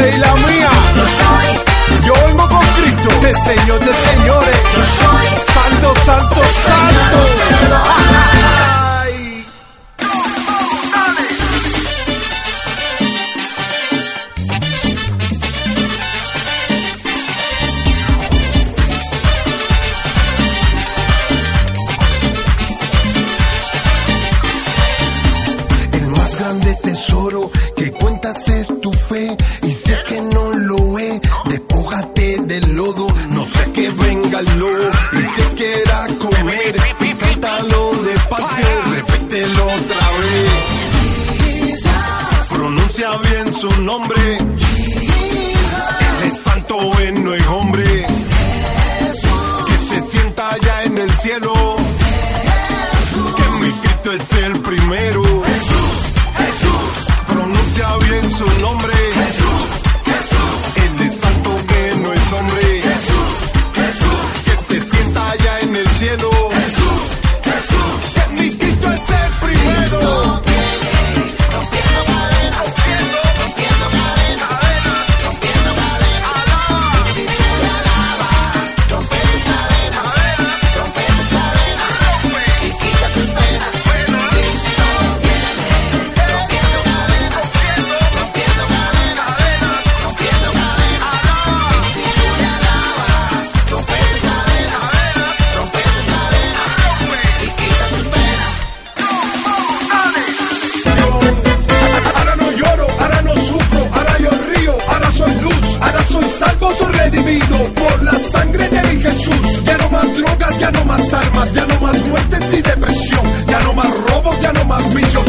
y la mía. Yo soy. Yo olmo con Cristo, el Señor de señores. Yo soy. Santo, santo, santo. Ay. El más grande tesoro que cuentas es tu fe su nombre. Santo, él no es hombre. Que se sienta allá en el cielo. Que mi Cristo es el primero. Jesús, Jesús. Pronuncia bien su nombre. Jesús, Jesús. Él es santo, que no es hombre. Jesús, Jesús. Que se sienta allá en el cielo. ya no más armas, ya no más muertes ni depresión, ya no más robos, ya no más vicios,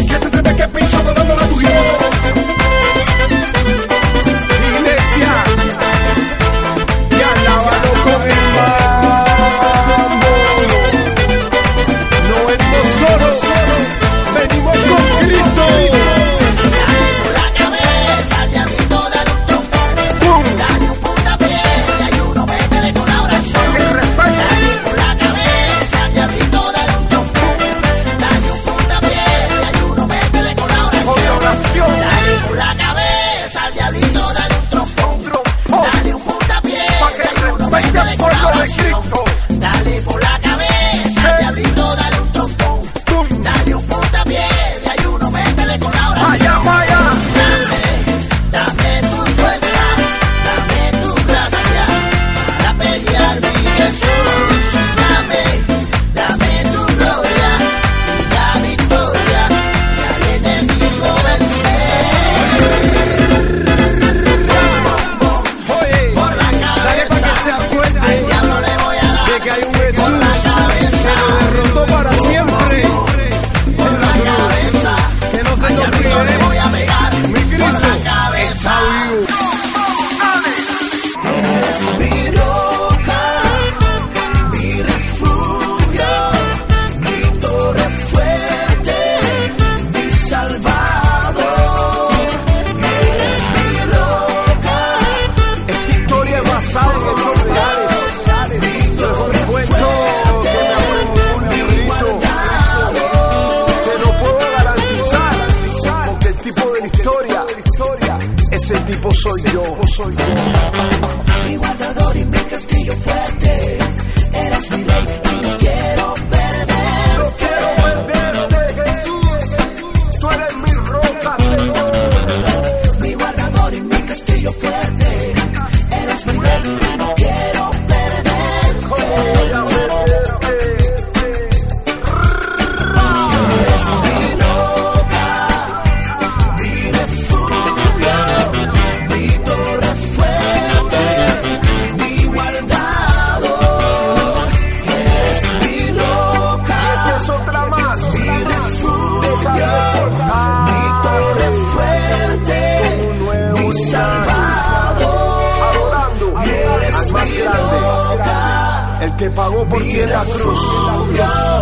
que pagó por ti en la cruz.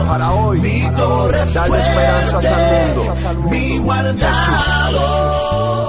Para hoy, mi torre dale esperanzas al mundo. Jesús.